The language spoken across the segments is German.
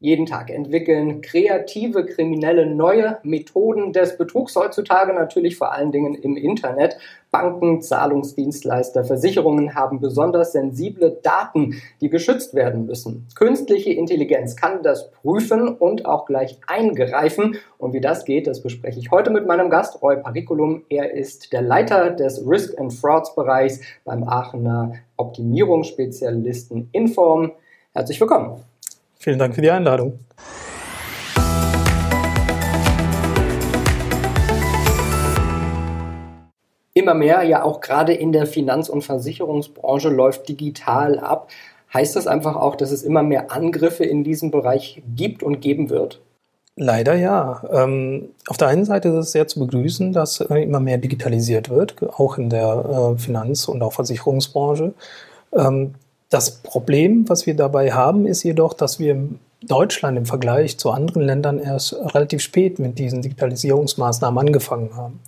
Jeden Tag entwickeln kreative Kriminelle neue Methoden des Betrugs heutzutage natürlich vor allen Dingen im Internet. Banken, Zahlungsdienstleister, Versicherungen haben besonders sensible Daten, die geschützt werden müssen. Künstliche Intelligenz kann das prüfen und auch gleich eingreifen. Und wie das geht, das bespreche ich heute mit meinem Gast Roy Pariculum. Er ist der Leiter des Risk and Frauds Bereichs beim Aachener Optimierungsspezialisten Inform. Herzlich willkommen. Vielen Dank für die Einladung. Immer mehr, ja auch gerade in der Finanz- und Versicherungsbranche läuft digital ab. Heißt das einfach auch, dass es immer mehr Angriffe in diesem Bereich gibt und geben wird? Leider ja. Ähm, auf der einen Seite ist es sehr zu begrüßen, dass äh, immer mehr digitalisiert wird, auch in der äh, Finanz- und auch Versicherungsbranche. Das Problem, was wir dabei haben, ist jedoch, dass wir in Deutschland im Vergleich zu anderen Ländern erst relativ spät mit diesen Digitalisierungsmaßnahmen angefangen haben.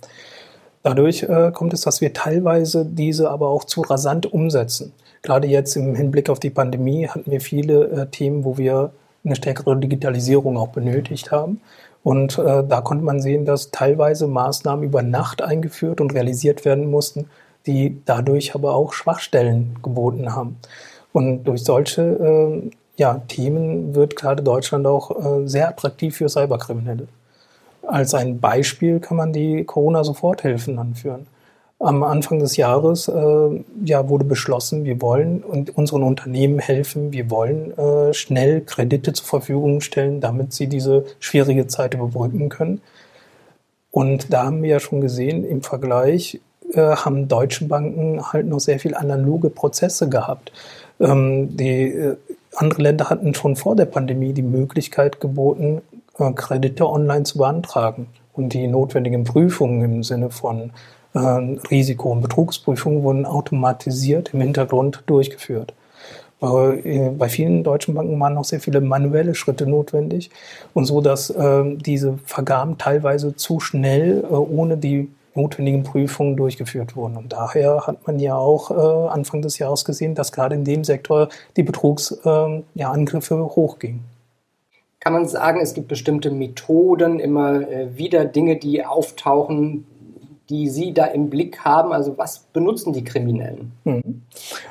Dadurch äh, kommt es, dass wir teilweise diese aber auch zu rasant umsetzen. Gerade jetzt im Hinblick auf die Pandemie hatten wir viele äh, Themen, wo wir eine stärkere Digitalisierung auch benötigt haben. Und äh, da konnte man sehen, dass teilweise Maßnahmen über Nacht eingeführt und realisiert werden mussten, die dadurch aber auch Schwachstellen geboten haben. Und durch solche äh, ja, Themen wird gerade Deutschland auch äh, sehr attraktiv für Cyberkriminelle. Als ein Beispiel kann man die Corona-Soforthilfen anführen. Am Anfang des Jahres äh, ja, wurde beschlossen, wir wollen und unseren Unternehmen helfen, wir wollen äh, schnell Kredite zur Verfügung stellen, damit sie diese schwierige Zeit überbrücken können. Und da haben wir ja schon gesehen, im Vergleich äh, haben deutsche Banken halt noch sehr viel analoge Prozesse gehabt. Ähm, die äh, andere Länder hatten schon vor der Pandemie die Möglichkeit geboten, äh, Kredite online zu beantragen und die notwendigen Prüfungen im Sinne von äh, Risiko- und Betrugsprüfungen wurden automatisiert im Hintergrund durchgeführt. Äh, bei vielen deutschen Banken waren noch sehr viele manuelle Schritte notwendig und so, dass äh, diese Vergaben teilweise zu schnell äh, ohne die notwendigen Prüfungen durchgeführt wurden. Und daher hat man ja auch äh, Anfang des Jahres gesehen, dass gerade in dem Sektor die Betrugsangriffe ähm, ja, hochgingen. Kann man sagen, es gibt bestimmte Methoden, immer äh, wieder Dinge, die auftauchen, die Sie da im Blick haben? Also was benutzen die Kriminellen? Mhm.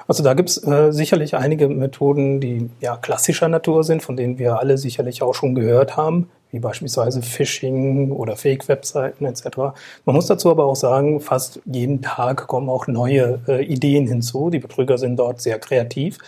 Also da gibt es äh, sicherlich einige Methoden, die ja klassischer Natur sind, von denen wir alle sicherlich auch schon gehört haben wie beispielsweise Phishing oder Fake-Webseiten etc. Man muss dazu aber auch sagen, fast jeden Tag kommen auch neue äh, Ideen hinzu. Die Betrüger sind dort sehr kreativ.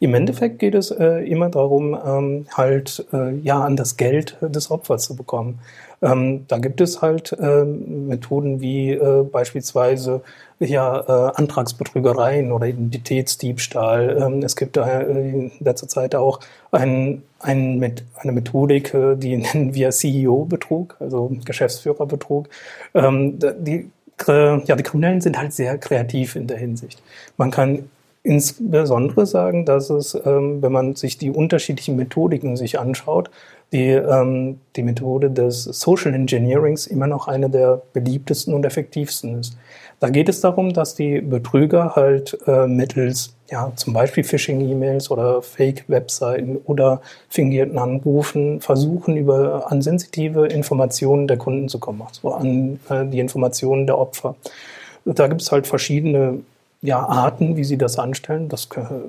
Im Endeffekt geht es äh, immer darum, ähm, halt äh, ja an das Geld des Opfers zu bekommen. Ähm, da gibt es halt ähm, Methoden wie äh, beispielsweise ja, äh, Antragsbetrügereien oder Identitätsdiebstahl. Ähm, es gibt äh, in letzter Zeit auch ein, ein mit, eine Methodik, äh, die nennen wir CEO-Betrug, also Geschäftsführerbetrug. Ähm, die, ja, die Kriminellen sind halt sehr kreativ in der Hinsicht. Man kann insbesondere sagen, dass es, ähm, wenn man sich die unterschiedlichen Methodiken sich anschaut, die, ähm, die Methode des Social Engineerings immer noch eine der beliebtesten und effektivsten ist. Da geht es darum, dass die Betrüger halt äh, mittels ja, zum Beispiel Phishing-E-Mails oder Fake-Webseiten oder fingierten Anrufen versuchen, über an sensitive Informationen der Kunden zu kommen, also an äh, die Informationen der Opfer. Da gibt es halt verschiedene ja, Arten, wie sie das anstellen. Das,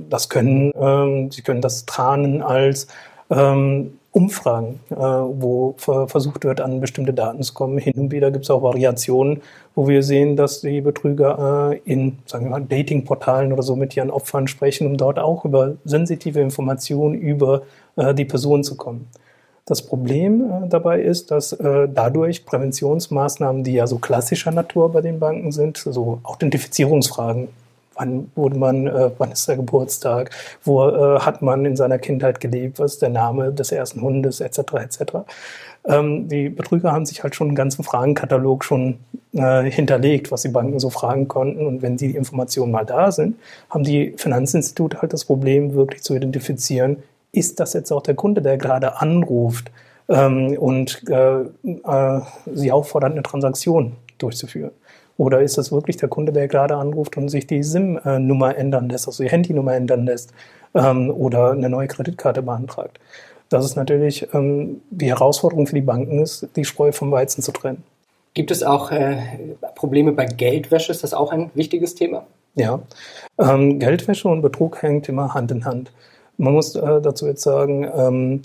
das können, ähm, sie können das tarnen als ähm, Umfragen, äh, wo versucht wird, an bestimmte Daten zu kommen. Hin und wieder gibt es auch Variationen, wo wir sehen, dass die Betrüger äh, in, sagen wir mal, Datingportalen oder so mit ihren Opfern sprechen, um dort auch über sensitive Informationen über äh, die Person zu kommen. Das Problem äh, dabei ist, dass äh, dadurch Präventionsmaßnahmen, die ja so klassischer Natur bei den Banken sind, so Authentifizierungsfragen wann wurde man, äh, wann ist der Geburtstag, wo äh, hat man in seiner Kindheit gelebt, was ist der Name des ersten Hundes, etc. etc. Ähm, die Betrüger haben sich halt schon einen ganzen Fragenkatalog schon äh, hinterlegt, was die Banken so fragen konnten. Und wenn die Informationen mal da sind, haben die Finanzinstitute halt das Problem, wirklich zu identifizieren, ist das jetzt auch der Kunde, der gerade anruft ähm, und äh, äh, sie auffordert, eine Transaktion durchzuführen. Oder ist das wirklich der Kunde, der gerade anruft und sich die SIM-Nummer ändern lässt, also die Handynummer ändern lässt ähm, oder eine neue Kreditkarte beantragt? dass es natürlich ähm, die Herausforderung für die Banken ist, die Spreu vom Weizen zu trennen. Gibt es auch äh, Probleme bei Geldwäsche? Ist das auch ein wichtiges Thema? Ja, ähm, Geldwäsche und Betrug hängt immer Hand in Hand. Man muss äh, dazu jetzt sagen, ähm,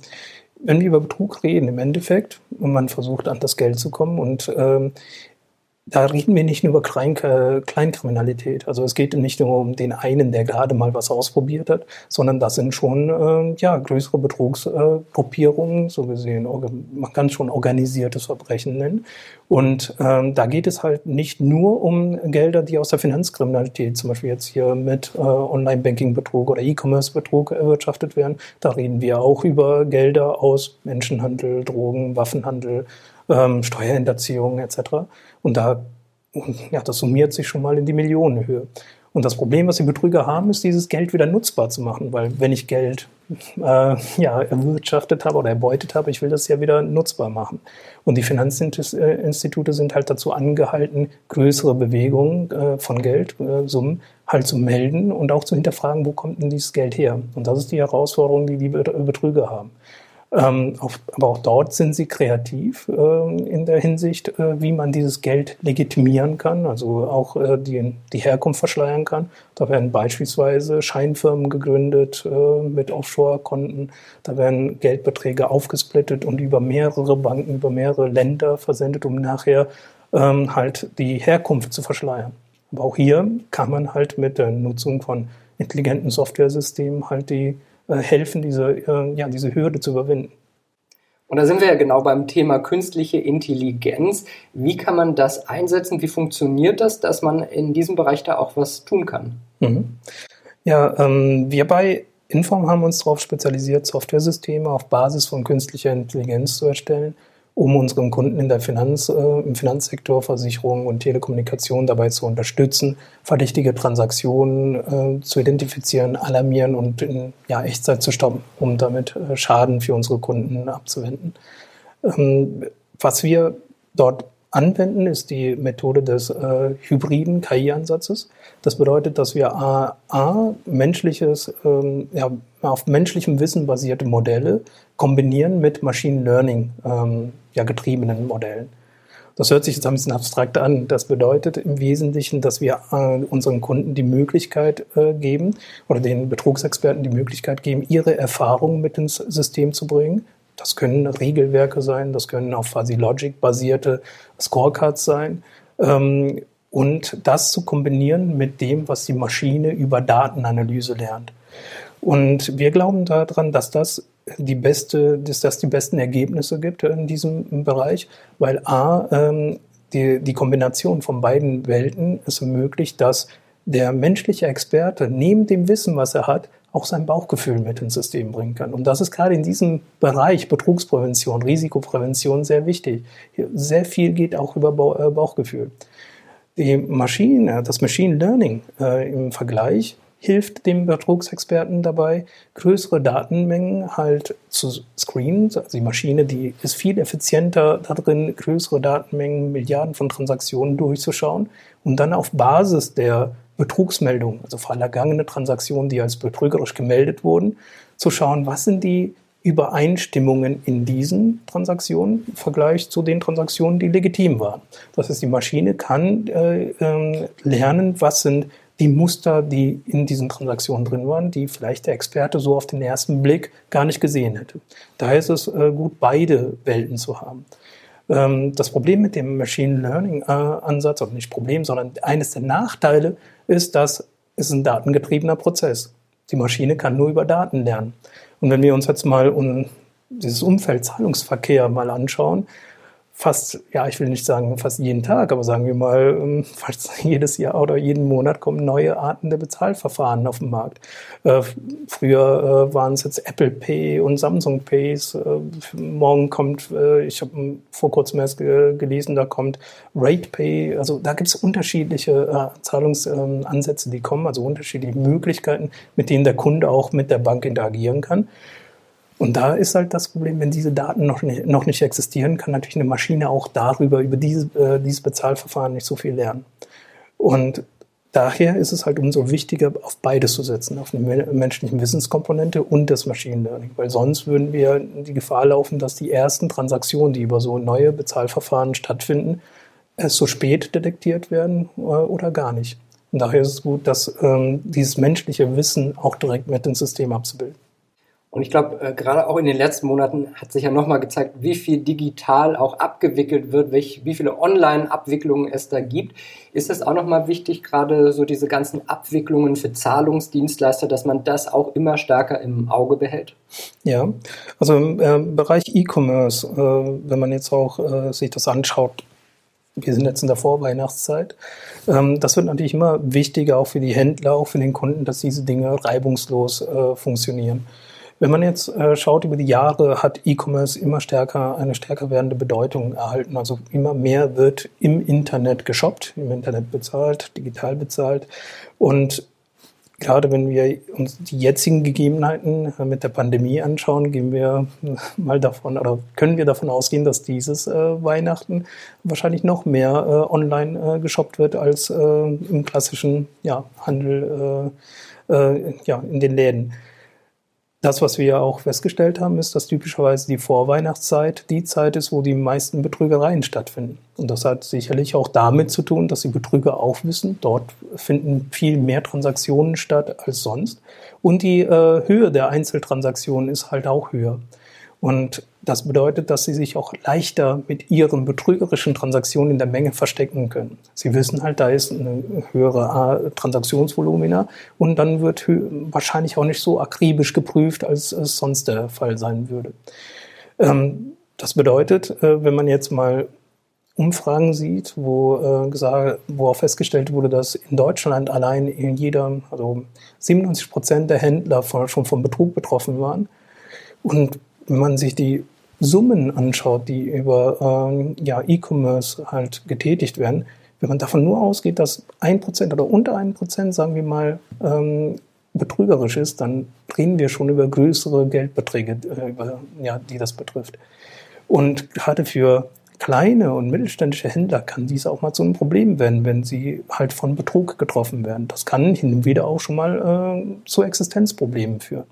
wenn wir über Betrug reden, im Endeffekt, und man versucht an das Geld zu kommen und ähm, da reden wir nicht nur über Klein, Kleinkriminalität. Also es geht nicht nur um den einen, der gerade mal was ausprobiert hat, sondern das sind schon äh, ja, größere Betrugsgruppierungen, äh, so gesehen. Man kann schon organisiertes Verbrechen nennen. Und ähm, da geht es halt nicht nur um Gelder, die aus der Finanzkriminalität, zum Beispiel jetzt hier mit äh, Online-Banking-Betrug oder E-Commerce-Betrug erwirtschaftet werden. Da reden wir auch über Gelder aus Menschenhandel, Drogen, Waffenhandel, ähm, Steuerhinterziehung etc. Und da, ja, das summiert sich schon mal in die Millionenhöhe. Und das Problem, was die Betrüger haben, ist, dieses Geld wieder nutzbar zu machen. Weil wenn ich Geld äh, ja, erwirtschaftet habe oder erbeutet habe, ich will das ja wieder nutzbar machen. Und die Finanzinstitute sind halt dazu angehalten, größere Bewegungen äh, von Geldsummen äh, halt zu melden und auch zu hinterfragen, wo kommt denn dieses Geld her? Und das ist die Herausforderung, die die Betrüger haben. Ähm, auf, aber auch dort sind sie kreativ äh, in der Hinsicht, äh, wie man dieses Geld legitimieren kann, also auch äh, die, die Herkunft verschleiern kann. Da werden beispielsweise Scheinfirmen gegründet äh, mit Offshore-Konten. Da werden Geldbeträge aufgesplittet und über mehrere Banken, über mehrere Länder versendet, um nachher ähm, halt die Herkunft zu verschleiern. Aber auch hier kann man halt mit der Nutzung von intelligenten Softwaresystemen halt die helfen, diese, äh, ja, diese Hürde zu überwinden. Und da sind wir ja genau beim Thema künstliche Intelligenz. Wie kann man das einsetzen? Wie funktioniert das, dass man in diesem Bereich da auch was tun kann? Mhm. Ja, ähm, wir bei Inform haben uns darauf spezialisiert, Softwaresysteme auf Basis von künstlicher Intelligenz zu erstellen um unseren Kunden in der Finanz, äh, im Finanzsektor, Versicherung und Telekommunikation dabei zu unterstützen, verdächtige Transaktionen äh, zu identifizieren, alarmieren und in ja, Echtzeit zu stoppen, um damit äh, Schaden für unsere Kunden abzuwenden. Ähm, was wir dort anwenden, ist die Methode des äh, hybriden KI-Ansatzes. Das bedeutet, dass wir A, A menschliches, ähm, ja, auf menschlichem Wissen basierte Modelle kombinieren mit Machine Learning ähm, ja, getriebenen Modellen. Das hört sich jetzt ein bisschen abstrakt an. Das bedeutet im Wesentlichen, dass wir äh, unseren Kunden die Möglichkeit äh, geben oder den Betrugsexperten die Möglichkeit geben, ihre Erfahrungen mit ins System zu bringen. Das können Regelwerke sein, das können auf Fuzzy Logic basierte Scorecards sein. Ähm, und das zu kombinieren mit dem, was die Maschine über Datenanalyse lernt. Und wir glauben daran, dass das die beste, dass das die besten Ergebnisse gibt in diesem Bereich, weil A, ähm, die, die Kombination von beiden Welten es ermöglicht, dass der menschliche Experte neben dem Wissen, was er hat, auch sein Bauchgefühl mit ins System bringen kann. Und das ist gerade in diesem Bereich Betrugsprävention, Risikoprävention sehr wichtig. Sehr viel geht auch über äh, Bauchgefühl. Die Maschine, das Machine Learning äh, im Vergleich hilft dem Betrugsexperten dabei, größere Datenmengen halt zu screenen. Also die Maschine, die ist viel effizienter darin, größere Datenmengen, Milliarden von Transaktionen durchzuschauen und dann auf Basis der Betrugsmeldung, also vergangene Transaktionen, die als betrügerisch gemeldet wurden, zu schauen, was sind die Übereinstimmungen in diesen Transaktionen im Vergleich zu den Transaktionen, die legitim waren. Das heißt, die Maschine kann äh, äh, lernen, was sind die Muster, die in diesen Transaktionen drin waren, die vielleicht der Experte so auf den ersten Blick gar nicht gesehen hätte. Daher ist es äh, gut, beide Welten zu haben. Ähm, das Problem mit dem Machine Learning äh, Ansatz, oder nicht Problem, sondern eines der Nachteile ist, dass es ein datengetriebener Prozess. Die Maschine kann nur über Daten lernen. Und wenn wir uns jetzt mal um dieses Umfeld Zahlungsverkehr mal anschauen, fast, ja, ich will nicht sagen fast jeden Tag, aber sagen wir mal, ähm, fast jedes Jahr oder jeden Monat kommen neue Arten der Bezahlverfahren auf den Markt. Äh, früher äh, waren es jetzt Apple Pay und Samsung Pays. Äh, morgen kommt, äh, ich habe vor kurzem erst gelesen, da kommt Rate Pay. Also da gibt es unterschiedliche äh, Zahlungsansätze, die kommen, also unterschiedliche Möglichkeiten, mit denen der Kunde auch mit der Bank interagieren kann. Und da ist halt das Problem, wenn diese Daten noch nicht, noch nicht existieren, kann natürlich eine Maschine auch darüber, über diese, äh, dieses Bezahlverfahren nicht so viel lernen. Und daher ist es halt umso wichtiger, auf beides zu setzen, auf eine menschliche Wissenskomponente und das Machine Learning, weil sonst würden wir die Gefahr laufen, dass die ersten Transaktionen, die über so neue Bezahlverfahren stattfinden, erst so spät detektiert werden äh, oder gar nicht. Und daher ist es gut, dass ähm, dieses menschliche Wissen auch direkt mit ins System abzubilden. Und ich glaube, äh, gerade auch in den letzten Monaten hat sich ja nochmal gezeigt, wie viel digital auch abgewickelt wird, welch, wie viele Online-Abwicklungen es da gibt. Ist es auch nochmal wichtig, gerade so diese ganzen Abwicklungen für Zahlungsdienstleister, dass man das auch immer stärker im Auge behält? Ja, also im äh, Bereich E-Commerce, äh, wenn man jetzt auch äh, sich das anschaut, wir sind jetzt in der Vorweihnachtszeit. Ähm, das wird natürlich immer wichtiger, auch für die Händler, auch für den Kunden, dass diese Dinge reibungslos äh, funktionieren. Wenn man jetzt äh, schaut über die Jahre, hat E-Commerce immer stärker eine stärker werdende Bedeutung erhalten. Also immer mehr wird im Internet geshoppt, im Internet bezahlt, digital bezahlt. Und gerade wenn wir uns die jetzigen Gegebenheiten äh, mit der Pandemie anschauen, gehen wir mal davon oder können wir davon ausgehen, dass dieses äh, Weihnachten wahrscheinlich noch mehr äh, online äh, geshoppt wird als äh, im klassischen ja, Handel äh, ja, in den Läden. Das, was wir auch festgestellt haben, ist, dass typischerweise die Vorweihnachtszeit die Zeit ist, wo die meisten Betrügereien stattfinden. Und das hat sicherlich auch damit zu tun, dass die Betrüger auch wissen, dort finden viel mehr Transaktionen statt als sonst. Und die äh, Höhe der Einzeltransaktionen ist halt auch höher. Und das bedeutet, dass sie sich auch leichter mit ihren betrügerischen Transaktionen in der Menge verstecken können. Sie wissen halt, da ist eine höhere Transaktionsvolumina und dann wird wahrscheinlich auch nicht so akribisch geprüft, als es sonst der Fall sein würde. Ähm, das bedeutet, äh, wenn man jetzt mal Umfragen sieht, wo, äh, wo auch festgestellt wurde, dass in Deutschland allein in jeder, also 97 Prozent der Händler schon vom Betrug betroffen waren. Und wenn man sich die Summen anschaut, die über ähm, ja, E-Commerce halt getätigt werden, wenn man davon nur ausgeht, dass ein Prozent oder unter ein Prozent, sagen wir mal, ähm, betrügerisch ist, dann reden wir schon über größere Geldbeträge, äh, über, ja, die das betrifft. Und gerade für kleine und mittelständische Händler kann dies auch mal zu einem Problem werden, wenn sie halt von Betrug getroffen werden. Das kann hin und wieder auch schon mal äh, zu Existenzproblemen führen.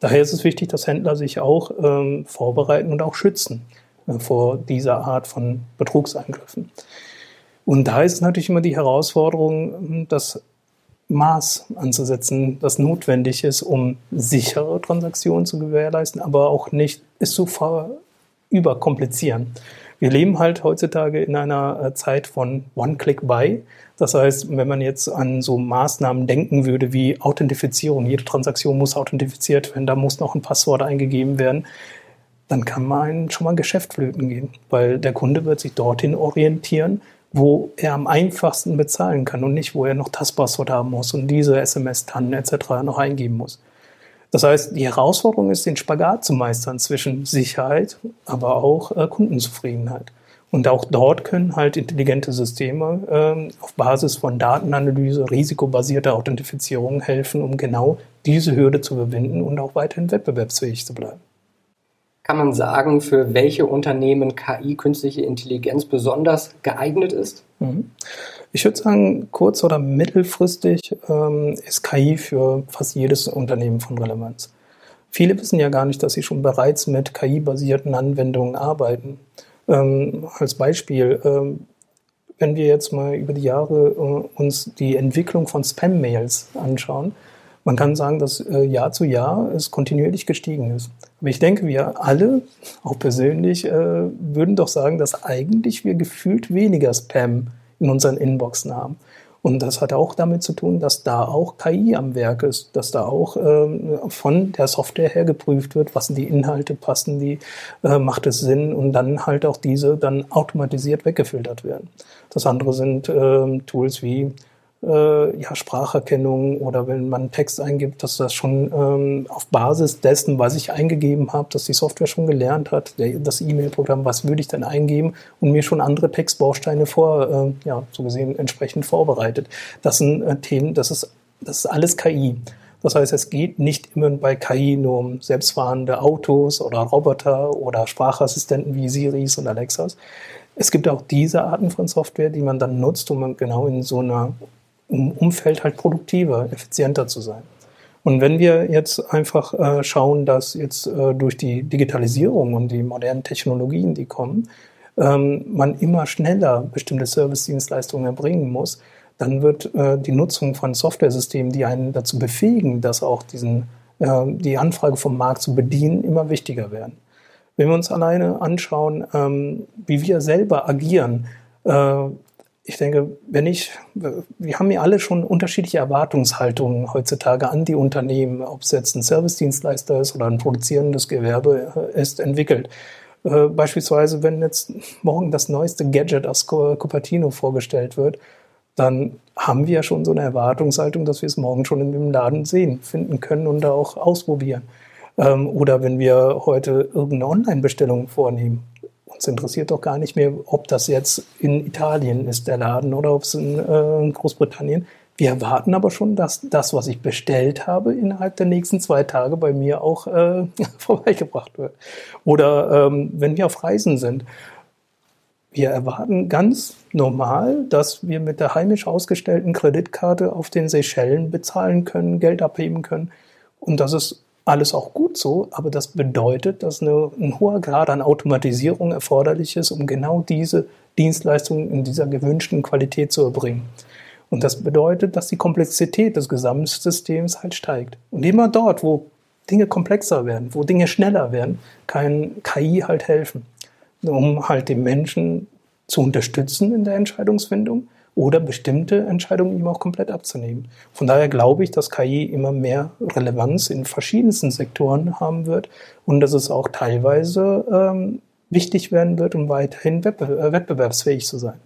Daher ist es wichtig, dass Händler sich auch ähm, vorbereiten und auch schützen äh, vor dieser Art von Betrugseingriffen. Und da ist natürlich immer die Herausforderung, das Maß anzusetzen, das notwendig ist, um sichere Transaktionen zu gewährleisten, aber auch nicht es zu überkomplizieren. Wir leben halt heutzutage in einer äh, Zeit von One-Click-Buy. Das heißt, wenn man jetzt an so Maßnahmen denken würde wie Authentifizierung, jede Transaktion muss authentifiziert werden, da muss noch ein Passwort eingegeben werden, dann kann man schon mal Geschäft flöten gehen, weil der Kunde wird sich dorthin orientieren, wo er am einfachsten bezahlen kann und nicht, wo er noch das Passwort haben muss und diese SMS-Tannen etc. noch eingeben muss. Das heißt, die Herausforderung ist, den Spagat zu meistern zwischen Sicherheit, aber auch äh, Kundenzufriedenheit. Und auch dort können halt intelligente Systeme ähm, auf Basis von Datenanalyse, risikobasierter Authentifizierung helfen, um genau diese Hürde zu überwinden und auch weiterhin wettbewerbsfähig zu bleiben. Kann man sagen, für welche Unternehmen KI, künstliche Intelligenz, besonders geeignet ist? Mhm. Ich würde sagen, kurz- oder mittelfristig ähm, ist KI für fast jedes Unternehmen von Relevanz. Viele wissen ja gar nicht, dass sie schon bereits mit KI-basierten Anwendungen arbeiten. Ähm, als Beispiel, ähm, wenn wir jetzt mal über die Jahre äh, uns die Entwicklung von Spam-Mails anschauen, man kann sagen, dass äh, Jahr zu Jahr es kontinuierlich gestiegen ist. Aber ich denke, wir alle, auch persönlich, äh, würden doch sagen, dass eigentlich wir gefühlt weniger Spam in unseren Inboxen haben. Und das hat auch damit zu tun, dass da auch KI am Werk ist, dass da auch ähm, von der Software her geprüft wird, was sind die Inhalte, passen die, äh, macht es Sinn und dann halt auch diese dann automatisiert weggefiltert werden. Das andere sind ähm, Tools wie äh, ja, Spracherkennung oder wenn man Text eingibt, dass das schon ähm, auf Basis dessen, was ich eingegeben habe, dass die Software schon gelernt hat, der, das E-Mail-Programm, was würde ich denn eingeben und mir schon andere Textbausteine vor, äh, ja, so gesehen entsprechend vorbereitet. Das sind äh, Themen, das ist, das ist alles KI. Das heißt, es geht nicht immer bei KI nur um selbstfahrende Autos oder Roboter oder Sprachassistenten wie Siris und Alexas. Es gibt auch diese Arten von Software, die man dann nutzt, um genau in so einer Umfeld halt produktiver, effizienter zu sein. Und wenn wir jetzt einfach äh, schauen, dass jetzt äh, durch die Digitalisierung und die modernen Technologien, die kommen, ähm, man immer schneller bestimmte Service-Dienstleistungen erbringen muss, dann wird äh, die Nutzung von Softwaresystemen, die einen dazu befähigen, dass auch diesen, äh, die Anfrage vom Markt zu bedienen, immer wichtiger werden. Wenn wir uns alleine anschauen, ähm, wie wir selber agieren, äh, ich denke, wenn ich, wir haben ja alle schon unterschiedliche Erwartungshaltungen heutzutage an die Unternehmen, ob es jetzt ein Servicedienstleister ist oder ein produzierendes Gewerbe ist, entwickelt. Äh, beispielsweise, wenn jetzt morgen das neueste Gadget aus Cupertino vorgestellt wird, dann haben wir ja schon so eine Erwartungshaltung, dass wir es morgen schon in dem Laden sehen, finden können und da auch ausprobieren. Ähm, oder wenn wir heute irgendeine Online-Bestellung vornehmen, uns interessiert doch gar nicht mehr, ob das jetzt in Italien ist, der Laden, oder ob es in, äh, Großbritannien. Wir erwarten aber schon, dass das, was ich bestellt habe, innerhalb der nächsten zwei Tage bei mir auch äh, vorbeigebracht wird. Oder ähm, wenn wir auf Reisen sind. Wir erwarten ganz normal, dass wir mit der heimisch ausgestellten Kreditkarte auf den Seychellen bezahlen können, Geld abheben können. Und das ist alles auch gut so, aber das bedeutet, dass eine, ein hoher Grad an Automatisierung erforderlich ist, um genau diese Dienstleistungen in dieser gewünschten Qualität zu erbringen. Und das bedeutet, dass die Komplexität des Gesamtsystems halt steigt. Und immer dort, wo Dinge komplexer werden, wo Dinge schneller werden, kann KI halt helfen, um halt den Menschen zu unterstützen in der Entscheidungsfindung oder bestimmte Entscheidungen ihm auch komplett abzunehmen. Von daher glaube ich, dass KI immer mehr Relevanz in verschiedensten Sektoren haben wird und dass es auch teilweise ähm, wichtig werden wird, um weiterhin äh, wettbewerbsfähig zu sein.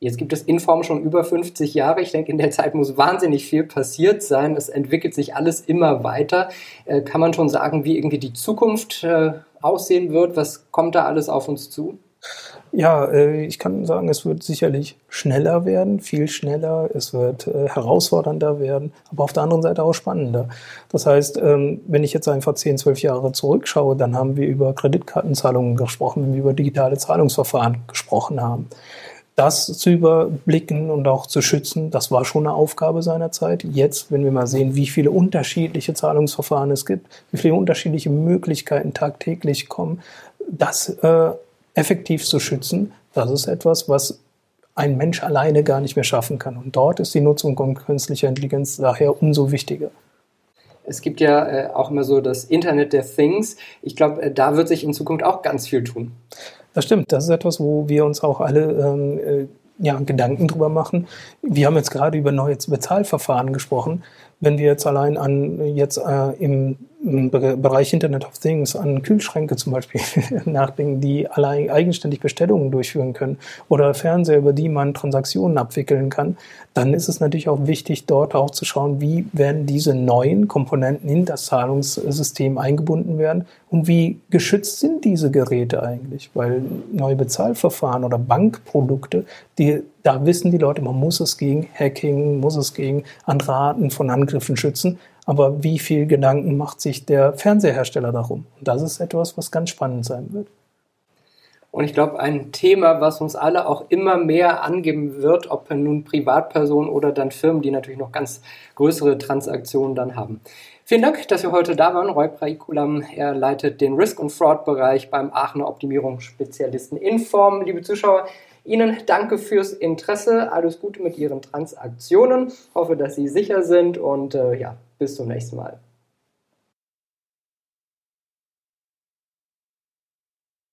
Jetzt gibt es Inform schon über 50 Jahre. Ich denke, in der Zeit muss wahnsinnig viel passiert sein. Es entwickelt sich alles immer weiter. Äh, kann man schon sagen, wie irgendwie die Zukunft äh, aussehen wird? Was kommt da alles auf uns zu? Ja, äh, ich kann sagen, es wird sicherlich schneller werden, viel schneller. Es wird äh, herausfordernder werden, aber auf der anderen Seite auch spannender. Das heißt, ähm, wenn ich jetzt einfach 10, 12 Jahre zurückschaue, dann haben wir über Kreditkartenzahlungen gesprochen, wenn wir über digitale Zahlungsverfahren gesprochen haben. Das zu überblicken und auch zu schützen, das war schon eine Aufgabe seiner Zeit. Jetzt, wenn wir mal sehen, wie viele unterschiedliche Zahlungsverfahren es gibt, wie viele unterschiedliche Möglichkeiten tagtäglich kommen, das äh, effektiv zu schützen, das ist etwas, was ein Mensch alleine gar nicht mehr schaffen kann. Und dort ist die Nutzung von künstlicher Intelligenz daher umso wichtiger. Es gibt ja äh, auch immer so das Internet der Things. Ich glaube, äh, da wird sich in Zukunft auch ganz viel tun. Das stimmt. Das ist etwas, wo wir uns auch alle ähm, äh, ja, Gedanken drüber machen. Wir haben jetzt gerade über neue Bezahlverfahren gesprochen. Wenn wir jetzt allein an jetzt äh, im im Bereich Internet of Things an Kühlschränke zum Beispiel nachdenken, die allein eigenständig Bestellungen durchführen können oder Fernseher, über die man Transaktionen abwickeln kann, dann ist es natürlich auch wichtig, dort auch zu schauen, wie werden diese neuen Komponenten in das Zahlungssystem eingebunden werden und wie geschützt sind diese Geräte eigentlich, weil neue Bezahlverfahren oder Bankprodukte, die da wissen die Leute, man muss es gegen Hacking, muss es gegen andere Arten von Angriffen schützen. Aber wie viel Gedanken macht sich der Fernsehersteller darum? Und das ist etwas, was ganz spannend sein wird. Und ich glaube, ein Thema, was uns alle auch immer mehr angeben wird, ob nun Privatpersonen oder dann Firmen, die natürlich noch ganz größere Transaktionen dann haben. Vielen Dank, dass wir heute da waren. Roy Praikulam, er leitet den Risk- und Fraud-Bereich beim Aachener Optimierungsspezialisten Inform. Liebe Zuschauer, Ihnen danke fürs Interesse. Alles Gute mit Ihren Transaktionen. Hoffe, dass Sie sicher sind und äh, ja, bis zum nächsten Mal.